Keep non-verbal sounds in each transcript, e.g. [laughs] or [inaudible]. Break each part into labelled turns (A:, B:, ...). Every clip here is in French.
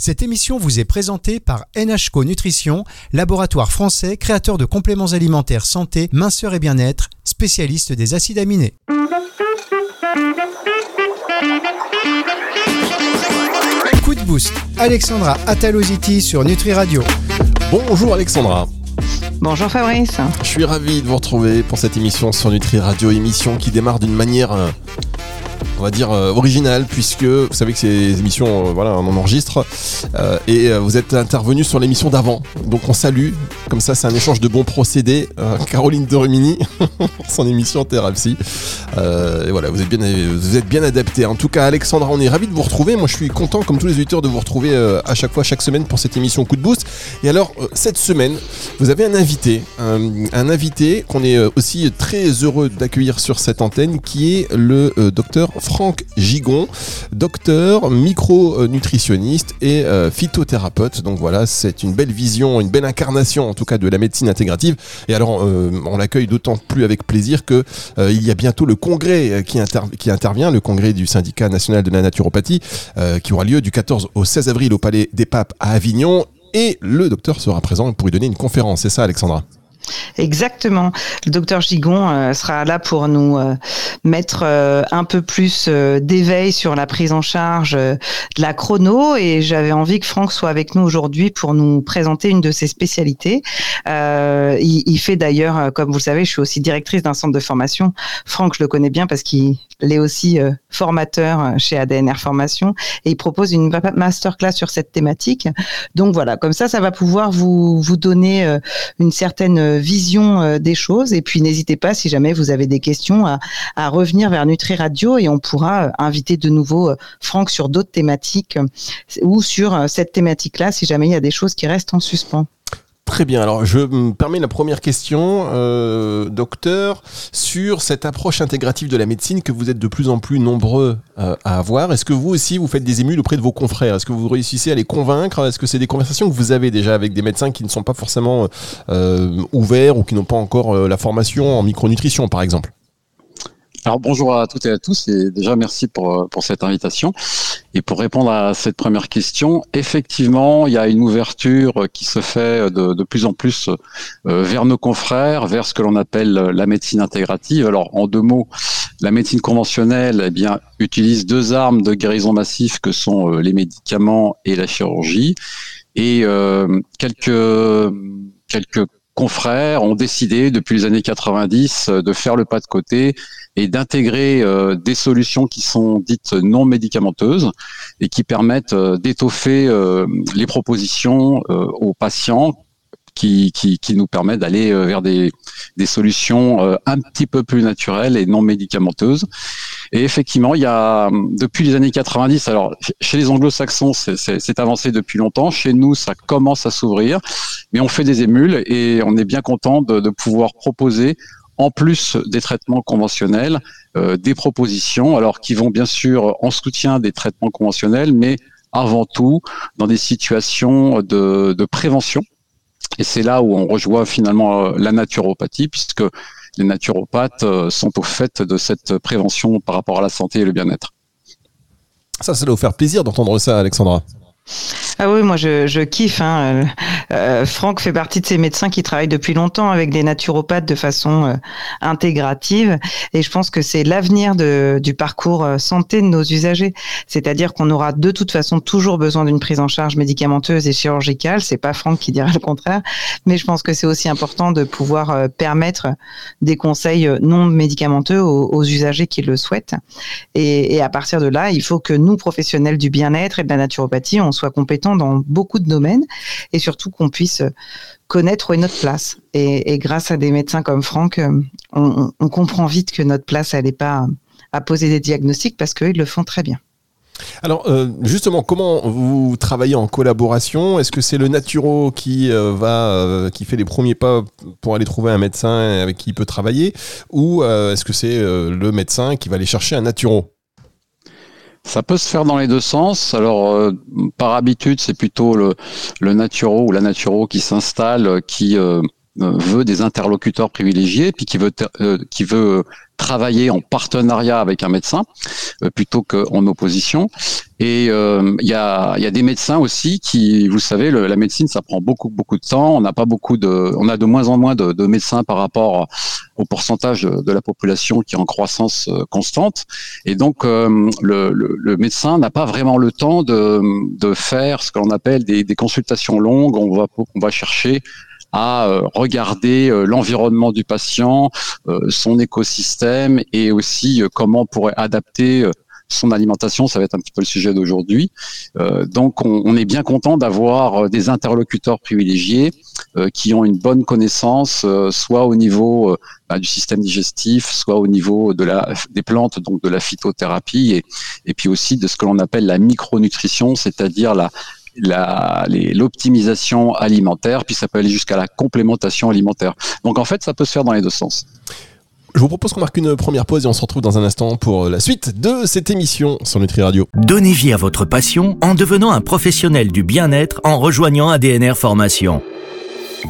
A: Cette émission vous est présentée par NHCO Nutrition, laboratoire français créateur de compléments alimentaires santé, minceur et bien-être, spécialiste des acides aminés. Coup de boost, Alexandra Ataloziti sur Nutri Radio.
B: Bonjour Alexandra.
C: Bonjour Fabrice.
B: Je suis ravi de vous retrouver pour cette émission sur Nutri Radio, émission qui démarre d'une manière euh, on va dire euh, original puisque vous savez que ces émissions, euh, voilà, on en enregistre euh, et vous êtes intervenu sur l'émission d'avant. Donc on salue, comme ça c'est un échange de bons procédés. [laughs] Caroline de Rumini, [laughs] son émission Thérapie. et voilà, vous êtes bien, vous êtes bien adapté. En tout cas, Alexandra, on est ravi de vous retrouver. Moi, je suis content, comme tous les auditeurs, de vous retrouver à chaque fois, chaque semaine pour cette émission Coup de Boost. Et alors, cette semaine, vous avez un invité, un, invité qu'on est aussi très heureux d'accueillir sur cette antenne, qui est le docteur Franck Gigon, docteur, micronutritionniste et euh, phytothérapeute. Donc voilà, c'est une belle vision, une belle incarnation en tout cas de la médecine intégrative. Et alors, euh, on l'accueille d'autant plus avec plaisir que euh, il y a bientôt le congrès qui, qui, intervient, le congrès du syndicat national de la naturopathie, qui aura lieu du 14 au 16 avril au Palais des Papes à Avignon. Et le docteur sera présent pour y donner une conférence. C'est ça, Alexandra?
C: Exactement. Le docteur Gigon euh, sera là pour nous euh, mettre euh, un peu plus d'éveil sur la prise en charge de la chrono et j'avais envie que Franck soit avec nous aujourd'hui pour nous présenter une de ses spécialités. Il, fait d'ailleurs, comme vous le savez, je suis aussi directrice d'un centre de formation. Franck, je le connais bien parce qu'il est aussi formateur chez ADNR Formation et il propose une masterclass sur cette thématique. Donc voilà, comme ça, ça va pouvoir vous donner une certaine vision euh, des choses. Et puis n'hésitez pas, si jamais vous avez des questions, à, revenir vers Nutri Radio et on pourra euh, inviter de nouveau euh, Franck sur d'autres thématiques ou sur cette thématique-là, si jamais il y a des choses qui restent en suspens.
B: Très bien. Alors, je me permets la première question, euh, docteur, sur cette approche intégrative de la médecine que vous êtes de plus en plus nombreux euh, à avoir. Est-ce que vous aussi, vous faites des émules auprès de vos confrères? Est-ce que vous réussissez à les convaincre? Est-ce que c'est des conversations que vous avez déjà avec des médecins qui ne sont pas forcément euh, ouverts ou qui n'ont pas encore la formation en micronutrition, par exemple?
D: Alors bonjour à toutes et à tous et déjà merci pour, euh, pour cette invitation. Et pour répondre à cette première question, effectivement, il y a une ouverture qui se fait de, de plus en plus euh, vers nos confrères, vers ce que l'on appelle la médecine intégrative. Alors en deux mots, la médecine conventionnelle eh bien, utilise deux armes de guérison massive que sont euh, les médicaments et la chirurgie. Et quelques, quelques confrères ont décidé depuis les années 90 de faire le pas de côté et d'intégrer euh, des solutions qui sont dites non médicamenteuses et qui permettent euh, d'étoffer euh, les propositions aux patients qui, qui, qui, nous permettent d'aller vers des, des solutions un petit peu plus naturelles et non médicamenteuses. Et effectivement, il y a depuis les années 90, alors chez les anglo-saxons, c'est avancé depuis longtemps. Chez nous, ça commence à s'ouvrir, mais on fait des émules et on est bien content de, de pouvoir proposer en plus des traitements conventionnels, euh, des propositions, alors qui vont bien sûr en soutien des traitements conventionnels, mais avant tout dans des situations de, de prévention. Et c'est là où on rejoint finalement euh, la naturopathie, puisque les naturopathes euh, sont au fait de cette prévention par rapport à la santé et le bien-être.
B: Ça, ça doit vous faire plaisir d'entendre ça, Alexandra.
C: Ah oui, moi je, je kiffe. Hein. Euh, Franck fait partie de ces médecins qui travaillent depuis longtemps avec des naturopathes de façon euh, intégrative, et je pense que c'est l'avenir du parcours euh, santé de nos usagers. C'est-à-dire qu'on aura de toute façon toujours besoin d'une prise en charge médicamenteuse et chirurgicale. C'est pas Franck qui dira le contraire, mais je pense que c'est aussi important de pouvoir euh, permettre des conseils non médicamenteux aux, aux usagers qui le souhaitent. Et, et à partir de là, il faut que nous professionnels du bien-être et de la naturopathie, on soit compétents dans beaucoup de domaines et surtout qu'on puisse connaître où est notre place. Et, grâce à des médecins comme Franck, euh, on, comprend vite que notre place, elle n'est pas à poser des diagnostics parce qu'ils le font très bien.
B: Alors euh, justement, comment vous travaillez en collaboration? Est-ce que c'est le naturo qui euh, va, qui fait les premiers pas pour aller trouver un médecin avec qui il peut travailler, ou est-ce que c'est le médecin qui va aller chercher un naturo?
D: Ça peut se faire dans les deux sens. Alors, euh, par habitude, c'est plutôt le, le naturo ou la naturo qui s'installe, qui euh, veut des interlocuteurs privilégiés, puis qui veut qui veut travailler en partenariat avec un médecin plutôt qu'en opposition. Et il y, a, y, a, des médecins aussi qui, vous savez, la médecine, ça prend beaucoup beaucoup de temps. On n'a pas beaucoup de, on a de moins en moins de, de médecins par rapport au pourcentage de, la population qui est en croissance constante. Et donc, le, le, le, médecin n'a pas vraiment le temps de, de faire ce qu'on appelle des, des, consultations longues. On va, on va chercher à euh, regarder euh, l'environnement du patient, euh, son écosystème et aussi comment on pourrait adapter son alimentation, ça va être un petit peu le sujet d'aujourd'hui. donc, on, est bien content d'avoir des interlocuteurs privilégiés qui ont une bonne connaissance, soit au niveau bah, du système digestif, soit au niveau de la, des plantes, donc de la phytothérapie, et, et puis aussi de ce que l'on appelle la micronutrition, c'est-à-dire la, l'optimisation alimentaire, puis ça peut aller jusqu'à la complémentation alimentaire. Donc en fait, ça peut se faire dans les deux sens.
B: Je vous propose qu'on marque une première pause et on se retrouve dans un instant pour la suite de cette émission sur Nutri Radio.
E: Donnez vie à votre passion en devenant un professionnel du bien-être en rejoignant ADNR Formation.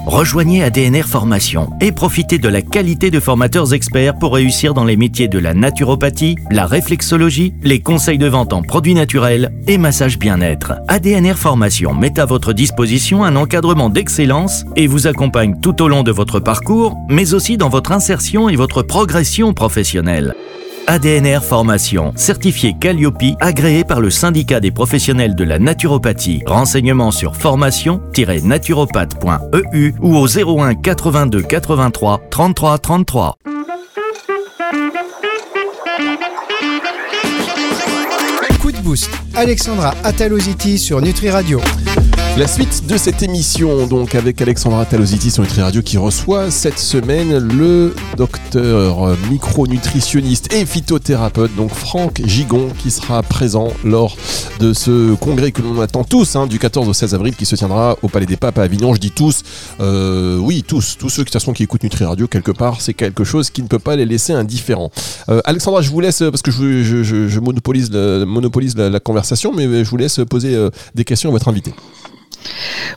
E: Rejoignez ADNR Formation et profitez de la qualité de formateurs experts pour réussir dans les métiers de la naturopathie, la réflexologie, les conseils de vente en produits naturels et massage bien-être. ADNR Formation met à votre disposition un encadrement d'excellence et vous accompagne tout au long de votre parcours, mais aussi dans votre insertion et votre progression professionnelle. ADNR Formation, certifié Calliope, agréé par le syndicat des professionnels de la naturopathie. Renseignements sur formation-naturopathe.eu ou au 01 82 83 33 33.
A: Coup de boost, Alexandra Ataloziti sur Nutri Radio.
B: La suite de cette émission, donc avec Alexandra Talositi sur Nutri Radio, qui reçoit cette semaine le docteur micronutritionniste et phytothérapeute, donc Franck Gigon, qui sera présent lors de ce congrès que l'on attend tous, hein, du 14 au 16 avril, qui se tiendra au Palais des Papes à Avignon. Je dis tous, euh, oui, tous, tous ceux de qui écoutent Nutri Radio, quelque part, c'est quelque chose qui ne peut pas les laisser indifférents. Euh, Alexandra, je vous laisse, parce que je, monopolise, monopolise la, conversation, mais je vous laisse poser euh, des questions à votre invité.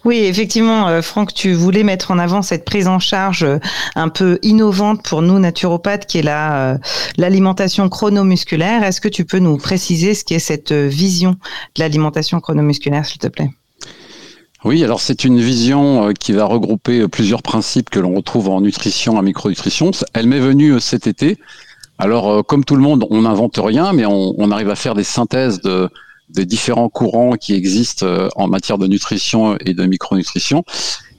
C: Oui, effectivement, euh, Franck, tu voulais mettre en avant cette prise en charge euh, un peu innovante pour nous naturopathes, qui est la euh, l'alimentation chronomusculaire. Est-ce que tu peux nous préciser ce qu'est cette vision de l'alimentation chronomusculaire, s'il te plaît?
D: Oui, alors c'est une vision qui va regrouper plusieurs principes que l'on retrouve en nutrition, en micronutrition. Elle m'est venue cet été. Alors, comme tout le monde, on n'invente rien, mais on, on, arrive à faire des synthèses de, des différents courants qui existent euh, en matière de nutrition et de micronutrition.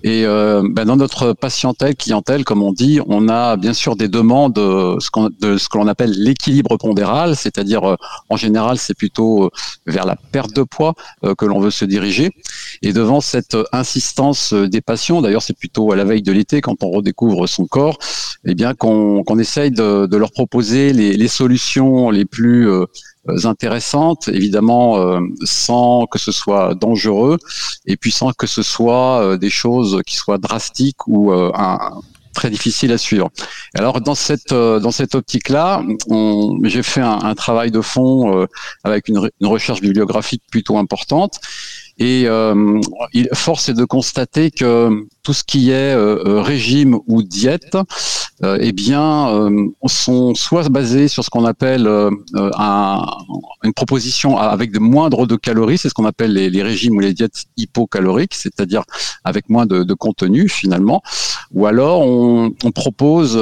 D: Et euh, ben dans notre patientèle, clientèle, comme on dit, on a bien sûr des demandes de ce, de ce que l'on appelle l'équilibre pondéral, c'est-à-dire euh, en général c'est plutôt vers la perte de poids que l'on veut se diriger. Et devant cette insistance des patients, d'ailleurs c'est plutôt à la veille de l'été quand on redécouvre son corps, eh bien qu'on essaye de, de, leur proposer les, les solutions les plus euh, intéressantes, évidemment euh, sans que ce soit dangereux et puis sans que ce soit euh, des choses qui soient drastiques ou très difficiles à suivre. Alors dans cette dans cette optique-là, j'ai fait un, un, travail de fond avec une, une, recherche bibliographique plutôt importante et euh, il, force est de constater que tout ce qui est euh, euh, régime ou diète, eh bien, sont soit basés sur ce qu'on appelle un, une proposition avec de moindre de calories, c'est ce qu'on appelle les, régimes ou les diètes hypocaloriques, c'est-à-dire avec moins de, de, contenu finalement, ou alors on, on propose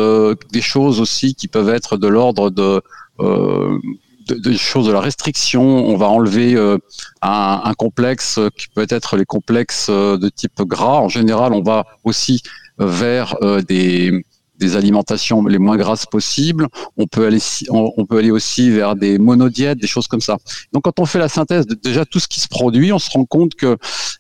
D: des choses aussi qui peuvent être de l'ordre de des choses de la restriction. On va enlever euh, un, un, complexe qui peut être les complexes euh, de type gras. En général, on va aussi vers euh, des des alimentations les moins grasses possibles. On peut aller, on, peut aller aussi vers des monodiètes, des choses comme ça. Donc, quand on fait la synthèse de déjà tout ce qui se produit, on se rend compte que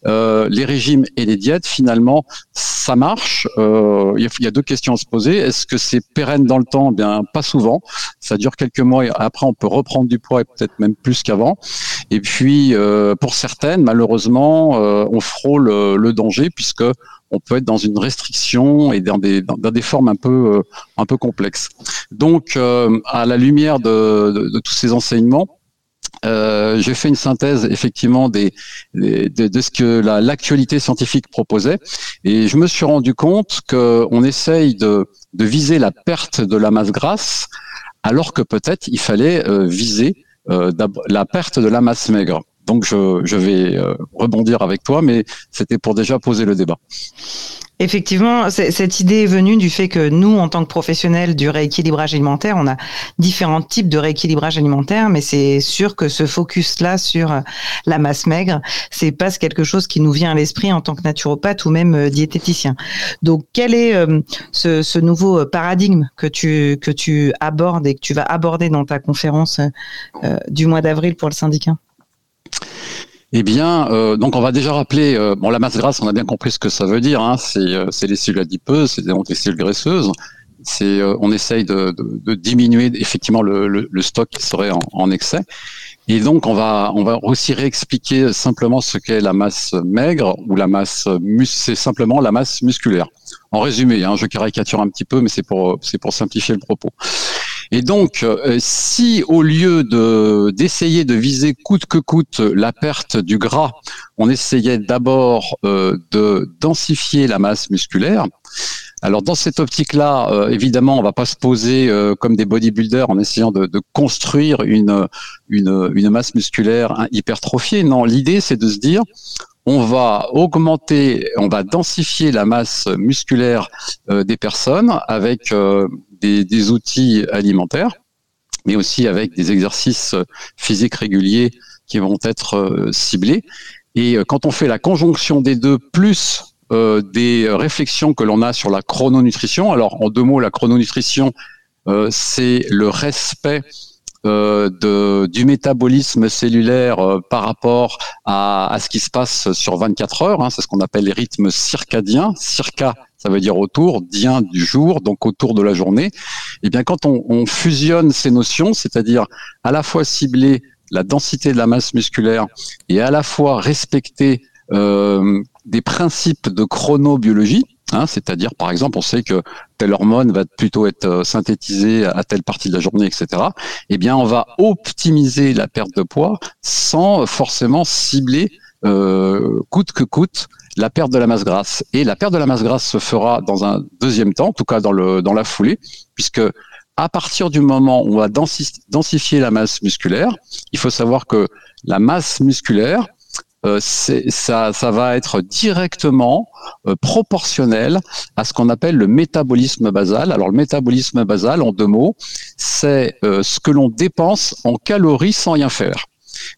D: euh, les régimes et les diètes, finalement, ça marche. Euh, il y, a deux questions à se poser. Est-ce que c'est pérenne dans le temps? Eh Bien, pas souvent. Ça dure quelques mois et après, on peut reprendre du poids et peut-être même plus qu'avant. Et puis, euh, pour certaines, malheureusement, euh, on frôle le danger puisque on peut être dans une restriction et dans des, dans, des formes un peu, euh, un peu complexes. Donc, euh, à la lumière de, de, tous ces enseignements, euh, j'ai fait une synthèse effectivement des, de, ce que l'actualité scientifique proposait et je me suis rendu compte qu'on essaye de, de, viser la perte de la masse grasse alors que peut-être il fallait viser la perte de la masse maigre. Donc je, vais euh, rebondir avec toi, mais c'était pour déjà poser le débat.
C: Effectivement, cette idée est venue du fait que nous, en tant que professionnels du rééquilibrage alimentaire, on a différents types de rééquilibrage alimentaire, mais c'est sûr que ce focus-là sur euh, la masse maigre, c'est pas quelque chose qui nous vient à l'esprit en tant que naturopathe ou même euh, diététicien. Donc, quel est ce, nouveau paradigme que tu que tu abordes et que tu vas aborder dans ta conférence du mois d'avril pour le syndicat?
D: Eh bien, euh, donc on va déjà rappeler, euh, bon, la masse grasse, on a bien compris ce que ça veut dire. Hein, c'est, euh, les cellules adipeuses, c'est donc les cellules graisseuses. C'est, on essaye de, de, de, diminuer effectivement le, le, le, stock qui serait en, en, excès. Et donc on va, on va aussi réexpliquer simplement ce qu'est la masse maigre ou la masse c'est simplement la masse musculaire. En résumé, hein, je caricature un petit peu, mais c'est pour, c'est pour simplifier le propos. Et donc, euh, si au lieu de d'essayer de viser coûte que coûte la perte du gras, on essayait d'abord euh, de densifier la masse musculaire, alors dans cette optique-là, euh, évidemment, on va pas se poser comme des bodybuilders en essayant de, de construire une, une, une masse musculaire hypertrophiée. Non, l'idée c'est de se dire, on va augmenter, on va densifier la masse musculaire des personnes avec des, outils alimentaires, mais aussi avec des exercices physiques réguliers qui vont être euh, ciblés. Et euh, quand on fait la conjonction des deux, plus euh, des réflexions que l'on a sur la chrononutrition, alors en deux mots, la chrononutrition, c'est le respect de, du métabolisme cellulaire par rapport à, ce qui se passe sur 24 heures. Hein, c'est ce qu'on appelle les rythmes circadiens. Circa, ça veut dire autour, dien du jour, donc autour de la journée. Et eh bien, quand on, on fusionne ces notions, c'est-à-dire à la fois cibler la densité de la masse musculaire et à la fois respecter euh, des principes de chronobiologie, hein, c'est-à-dire par exemple on sait que telle hormone va plutôt être euh, synthétisée à telle partie de la journée, etc. Eh bien on va optimiser la perte de poids sans forcément cibler euh, coûte que coûte la perte de la masse grasse. Et la perte de la masse grasse se fera dans un deuxième temps, en tout cas dans, le, dans la foulée, puisque à partir du moment où on va densifier la masse musculaire, il faut savoir que la masse musculaire, euh, ça, ça va être directement euh, proportionnel à ce qu'on appelle le métabolisme basal. Alors le métabolisme basal, en deux mots, c'est euh, ce que l'on dépense en calories sans rien faire.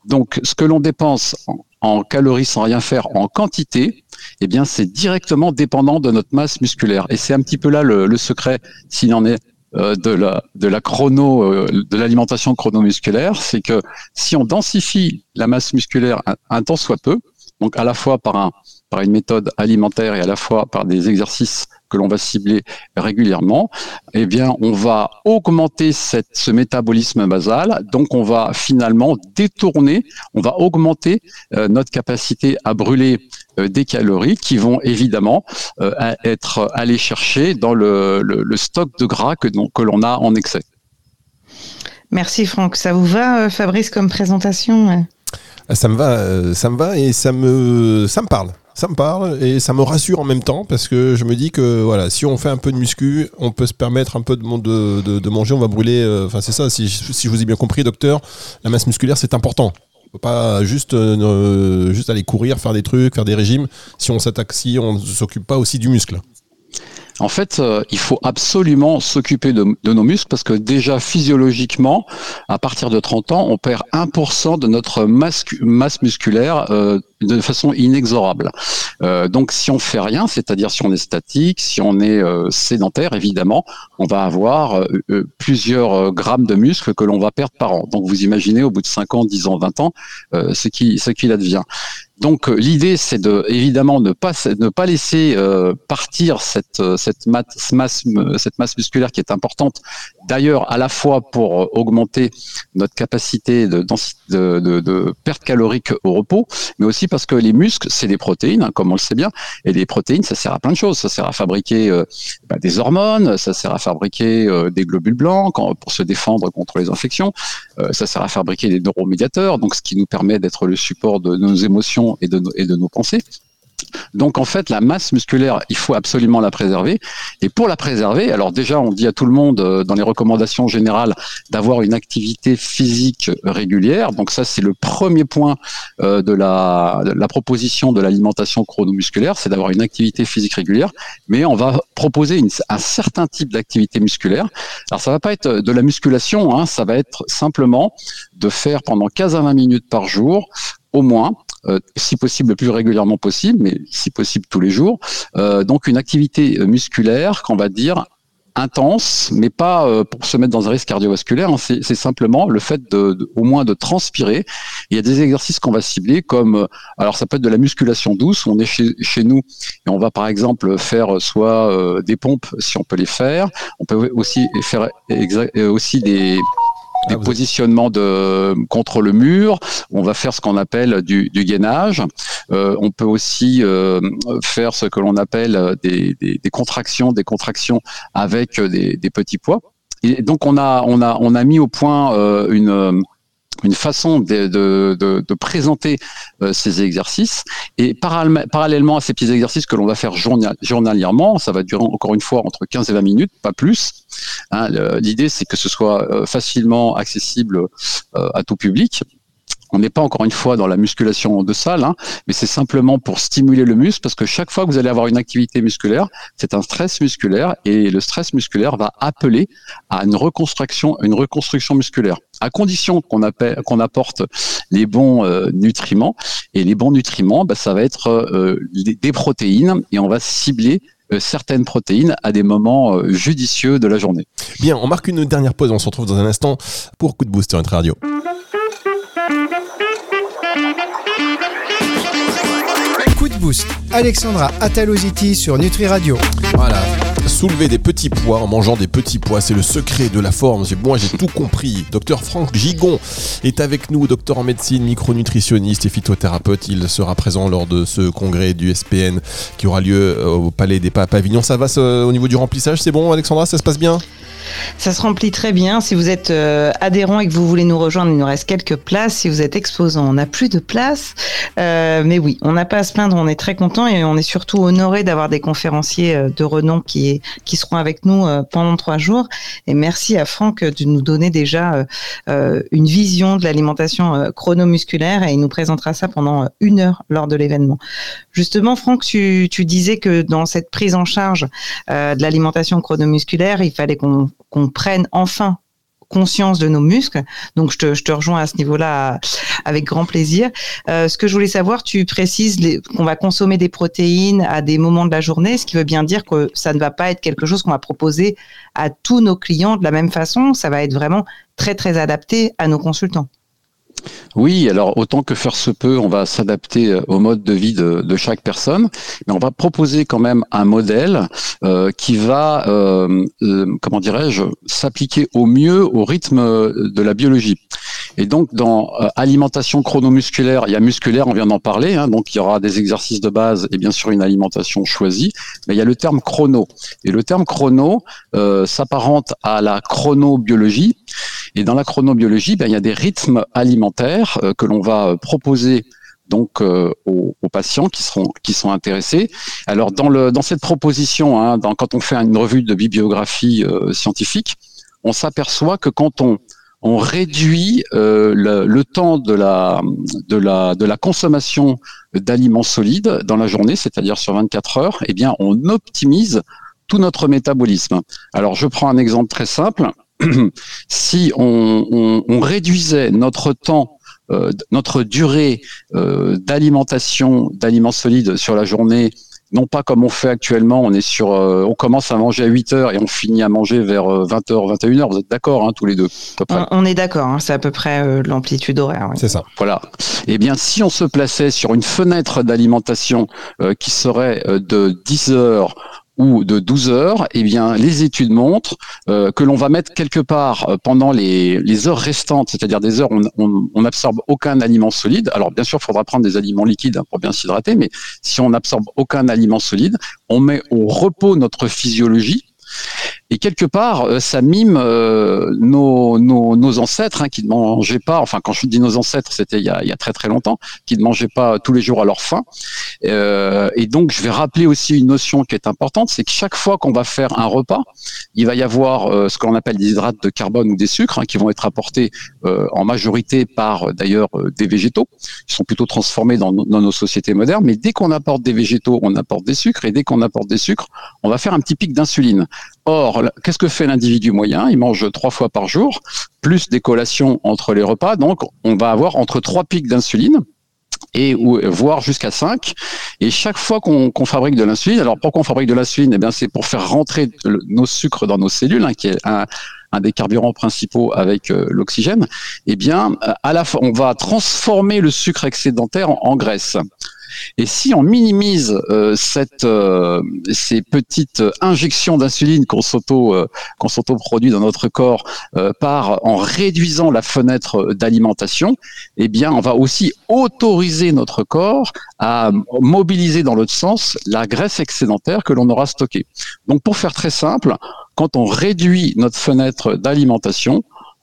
D: Donc ce que l'on dépense en, calories sans rien faire en quantité, eh bien, c'est directement dépendant de notre masse musculaire. Et c'est un petit peu là le, secret, s'il en est, de la de la chrono euh, de l'alimentation chronomusculaire, c'est que si on densifie la masse musculaire un, un temps soit peu, donc à la fois par un par une méthode alimentaire et à la fois par des exercices que l'on va cibler régulièrement, eh bien, on va augmenter cette, ce métabolisme basal. Donc, on va finalement détourner, on va augmenter euh, notre capacité à brûler euh, des calories qui vont évidemment euh, être allées chercher dans le, le, stock de gras que, que l'on a en excès.
C: Merci Franck. Ça vous va, Fabrice, comme présentation?
B: Ça me va, ça me va et ça me, ça me parle ça me parle et ça me rassure en même temps parce que je me dis que voilà, si on fait un peu de muscu, on peut se permettre un peu de, de, manger, on va brûler. Euh, enfin, c'est ça, si, si, je vous ai bien compris, docteur, la masse musculaire, c'est important. On peut pas juste, euh, juste aller courir, faire des trucs, faire des régimes si on s'attaque, si on ne s'occupe pas aussi du muscle.
D: En fait, euh, il faut absolument s'occuper de, nos muscles parce que déjà physiologiquement, à partir de 30 ans, on perd 1% de notre masse, musculaire euh, de façon inexorable. Euh, donc si on fait rien, c'est-à-dire si on est statique, si on est sédentaire, évidemment, on va avoir plusieurs grammes de muscles que l'on va perdre par an. Donc vous imaginez au bout de 5 ans, 10 ans, 20 ans, ce qui ce qu'il advient. Donc l'idée, c'est de évidemment ne pas ne pas laisser partir cette cette masse, masse cette masse musculaire qui est importante. D'ailleurs, à la fois pour augmenter notre capacité de, perte calorique au repos, mais aussi parce que les muscles, c'est des protéines, hein, comme on le sait bien, et les protéines, ça sert à plein de choses. Ça sert à fabriquer bah, des hormones, ça sert à fabriquer des globules blancs pour se défendre contre les infections. Euh, ça sert à fabriquer des neuromédiateurs, donc ce qui nous permet d'être le support de nos émotions et de nos pensées. Donc en fait, la masse musculaire, il faut absolument la préserver. Et pour la préserver, alors déjà, on dit à tout le monde euh, dans les recommandations générales d'avoir une activité physique régulière. Donc ça, c'est le premier point euh, de la, la proposition de l'alimentation chronomusculaire, c'est d'avoir une activité physique régulière. Mais on va proposer un certain type d'activité musculaire. Alors ça va pas être de la musculation, hein, ça va être simplement de faire pendant 15 à 20 minutes par jour au moins euh, si possible le plus régulièrement possible, mais si possible tous les jours. Euh, donc une activité euh, musculaire qu'on va dire intense, mais pas pour se mettre dans un risque cardiovasculaire. Hein. c'est simplement le fait de, au moins de transpirer. Il y a des exercices qu'on va cibler comme, alors ça peut être de la musculation douce. On est chez, chez nous et on va par exemple faire soit des pompes si on peut les faire. On peut aussi faire aussi des des ah, positionnements de contre le mur. On va faire ce qu'on appelle du, du gainage. Euh, on peut aussi euh, faire ce que l'on appelle des, des, des, contractions, des contractions avec des, des, petits poids. Et donc on a on a on a mis au point euh, une une façon de, de, de, présenter euh, ces exercices. Et parallèlement à ces petits exercices que l'on va faire journalièrement, ça va durer encore une fois entre 15 et 20 minutes, pas plus. Hein, L'idée, c'est que ce soit euh, facilement accessible euh, à tout public. On n'est pas encore une fois dans la musculation de salle, hein, mais c'est simplement pour stimuler le muscle parce que chaque fois que vous allez avoir une activité musculaire, c'est un stress musculaire et le stress musculaire va appeler à une reconstruction, une reconstruction musculaire, à condition qu'on qu'on apporte les bons euh, nutriments. Et les bons nutriments, bah, ça va être euh, des protéines et on va cibler euh, certaines protéines à des moments judicieux de la journée.
B: Bien, on marque une dernière pause, on se retrouve dans un instant pour Coup de Boost sur notre radio.
A: Coup de boost. Alexandra Ataloziti sur Nutri Radio.
B: Voilà. Soulever des petits poids en mangeant des petits pois, c'est le secret de la forme. Moi, j'ai tout compris. Docteur Franck Gigon est avec nous, docteur en médecine, micronutritionniste et phytothérapeute. Il sera présent lors de ce congrès du SPN qui aura lieu euh, au Palais des Papes Avignon. Ça va au niveau du remplissage C'est bon, Alexandra Ça se passe bien?
C: Ça se remplit très bien. Si vous êtes euh, adhérent et que vous voulez nous rejoindre, il nous reste quelques places. Si vous êtes exposant, on n'a plus de place. Euh, mais oui, on n'a pas à se plaindre. On est très content et on est surtout honoré d'avoir des conférenciers euh, de renom qui, qui seront avec nous pendant trois jours. Et merci à Franck de nous donner déjà une vision de l'alimentation chronomusculaire et il nous présentera ça pendant une heure lors de l'événement. Justement, Franck, tu, disais que dans cette prise en charge de l'alimentation chronomusculaire, il fallait qu'on prenne enfin conscience de nos muscles. Donc, je te, je te rejoins à ce niveau-là avec grand plaisir. Euh, ce que je voulais savoir, tu précises qu'on va consommer des protéines à des moments de la journée, ce qui veut bien dire que ça ne va pas être quelque chose qu'on va proposer à tous nos clients de la même façon. Ça va être vraiment très, très adapté à nos consultants.
D: Oui, alors autant que faire se peut, on va s'adapter euh, au mode de vie de, chaque personne, mais on va proposer quand même un modèle euh, qui va, euh, comment dirais-je, s'appliquer au mieux au rythme de la biologie. Et donc dans alimentation chronomusculaire, il y a musculaire, on vient d'en parler, hein, donc il y aura des exercices de base et bien sûr une alimentation choisie, mais il y a le terme chrono. Et le terme chrono s'apparente à la chronobiologie. Et dans la chronobiologie, ben, il y a des rythmes alimentaires euh, que l'on va euh, proposer donc euh, aux, patients qui seront qui sont intéressés. Alors dans le dans cette proposition, hein, dans, quand on fait une revue de bibliographie scientifique, on s'aperçoit que quand on on réduit le, le, temps de la de la de la consommation d'aliments solides dans la journée, c'est-à-dire sur 24 heures, eh bien on optimise tout notre métabolisme. Alors je prends un exemple très simple. [clears throat] si on, réduisait notre temps, euh, notre durée euh, d'alimentation d'aliments solides sur la journée non pas comme on fait actuellement, on est sur, on commence à manger à 8 heures et on finit à manger vers 20h, 21h. Vous êtes d'accord, hein, tous les deux
C: on, est d'accord, hein, c'est à peu près l'amplitude horaire.
B: C'est ça.
D: Voilà. Eh bien, si on se plaçait sur une fenêtre d'alimentation qui serait de 10 heures ou de 12 heures, eh bien, les études montrent euh, que l'on va mettre quelque part euh, pendant les, les, heures restantes, c'est-à-dire des heures où on n'absorbe aucun aliment solide. Alors, bien sûr, il faudra prendre des aliments liquides hein, pour bien s'hydrater, mais si on n'absorbe aucun aliment solide, on met au repos notre physiologie et quelque part, euh, ça mime euh, nos, nos, nos, ancêtres hein, qui ne mangeaient pas, enfin quand je dis nos ancêtres, c'était il, il, y a très très longtemps, qui ne mangeaient pas tous les jours à leur faim. Euh, et donc je vais rappeler aussi une notion qui est importante, c'est que chaque fois qu'on va faire un repas, il va y avoir euh, ce qu'on appelle des hydrates de carbone ou des sucres hein, qui vont être apportés en majorité par d'ailleurs des végétaux, qui sont plutôt transformés dans, dans nos sociétés modernes. Mais dès qu'on apporte des végétaux, on apporte des sucres, et dès qu'on apporte des sucres, on va faire un petit pic d'insuline. Or, qu'est-ce que fait l'individu moyen? Il mange trois fois par jour, plus des collations entre les repas. Donc, on va avoir entre trois pics d'insuline et voire jusqu'à 5. Et chaque fois qu'on fabrique de l'insuline, alors pourquoi on fabrique de l'insuline? Eh bien, c'est pour faire rentrer nos sucres dans nos cellules, hein, qui est un, des carburants principaux avec euh, l'oxygène. Eh bien, à la on va transformer le sucre excédentaire en graisse. Et si on minimise euh, euh, ces petites injections d'insuline qu'on s'auto euh, qu'on s'auto-produit dans notre corps par en réduisant la fenêtre d'alimentation, eh bien, on va aussi autoriser notre corps à mobiliser dans l'autre sens la graisse excédentaire que l'on aura stockée. Donc, pour faire très simple, quand on réduit notre fenêtre d'alimentation,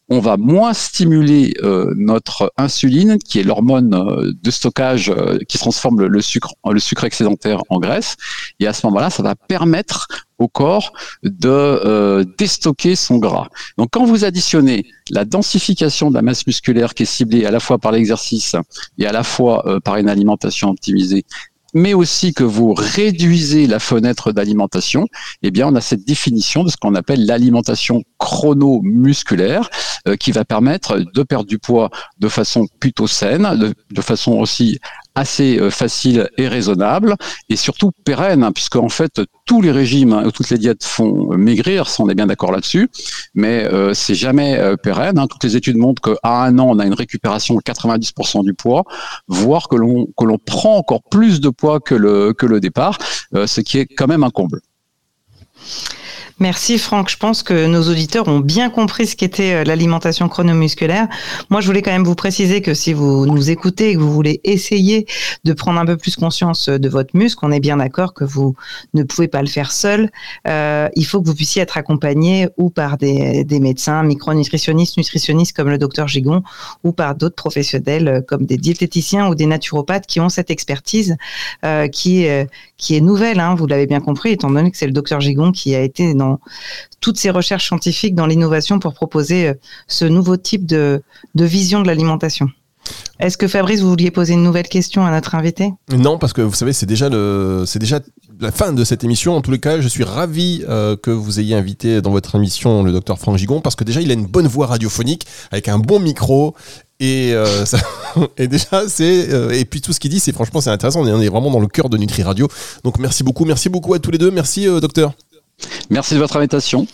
D: on va moins stimuler euh, notre insuline, qui est l'hormone euh, de stockage euh, qui transforme le, sucre, le sucre excédentaire en graisse. Et à ce moment-là, ça va permettre au corps de déstocker son gras. Donc quand vous additionnez la densification de la masse musculaire qui est ciblée à la fois par l'exercice et à la fois par une alimentation optimisée mais aussi que vous réduisez la fenêtre d'alimentation, eh bien, on a cette définition de ce qu'on appelle l'alimentation chronomusculaire, euh, qui va permettre de perdre du poids de façon plutôt saine, de façon aussi assez euh, facile et raisonnable et surtout pérenne, hein, puisque en fait tous les régimes, hein, toutes les diètes font maigrir, on est bien d'accord là-dessus, mais euh, c'est jamais euh, pérenne. Hein. Toutes les études montrent qu'à un an, on a une récupération de 90% du poids, voire que l'on que l'on prend encore plus de poids que le que le départ, ce qui est quand même un comble.
C: Merci Franck. Je pense que nos auditeurs ont bien compris ce qu'était euh, l'alimentation chronomusculaire. Moi, je voulais quand même vous préciser que si vous nous écoutez et que vous voulez essayer de prendre un peu plus conscience de votre muscle, on est bien d'accord que vous ne pouvez pas le faire seul. Euh, il faut que vous puissiez être accompagné ou par des, médecins, micronutritionnistes, nutritionnistes comme le docteur Gigon, ou par d'autres professionnels euh, comme des diététiciens ou des naturopathes qui ont cette expertise euh, qui, qui est nouvelle. Hein, vous l'avez bien compris, étant donné que c'est le docteur Gigon qui a été dans toutes ces recherches scientifiques dans l'innovation pour proposer euh, ce nouveau type de, vision de l'alimentation. Est-ce que Fabrice, vous vouliez poser une nouvelle question à notre invité?
B: Non, parce que vous savez, c'est déjà déjà la fin de cette émission. En tous les cas, je suis ravi euh, que vous ayez invité dans votre émission le docteur Franck Gigon, parce que déjà, il a une bonne voix radiophonique avec un bon micro. Et, euh, [laughs] et déjà, c'est et puis tout ce qu'il dit, c'est franchement, c'est intéressant. On est vraiment dans le cœur de Nutri Radio. Donc, merci beaucoup, merci beaucoup à tous les deux. Merci, docteur.
D: Merci de votre invitation.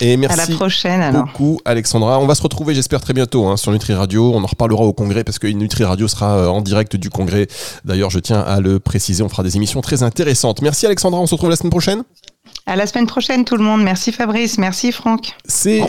B: Et merci
C: à la prochaine,
B: beaucoup, Alexandra. On va se retrouver, j'espère, très bientôt hein, sur Nutri Radio. On en reparlera au congrès parce que Nutri Radio sera euh, en direct du congrès. D'ailleurs, je tiens à le préciser, on fera des émissions très intéressantes. Merci, Alexandra. On se retrouve la semaine prochaine.
C: À la semaine prochaine, tout le monde. Merci Fabrice, merci Franck.
B: C'est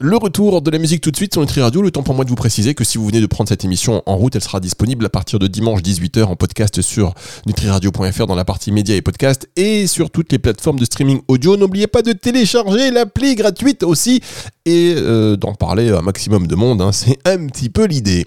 B: le retour de la musique tout de suite sur Nutri Radio. Le temps pour moi de vous préciser que si vous venez de prendre cette émission en route, elle sera disponible à partir de dimanche 18h en podcast sur nutriradio.fr dans la partie médias et podcasts et sur toutes les plateformes de streaming audio. N'oubliez pas de télécharger l'appli gratuite aussi et euh, d'en parler à un maximum de monde. Hein. C'est un petit peu l'idée.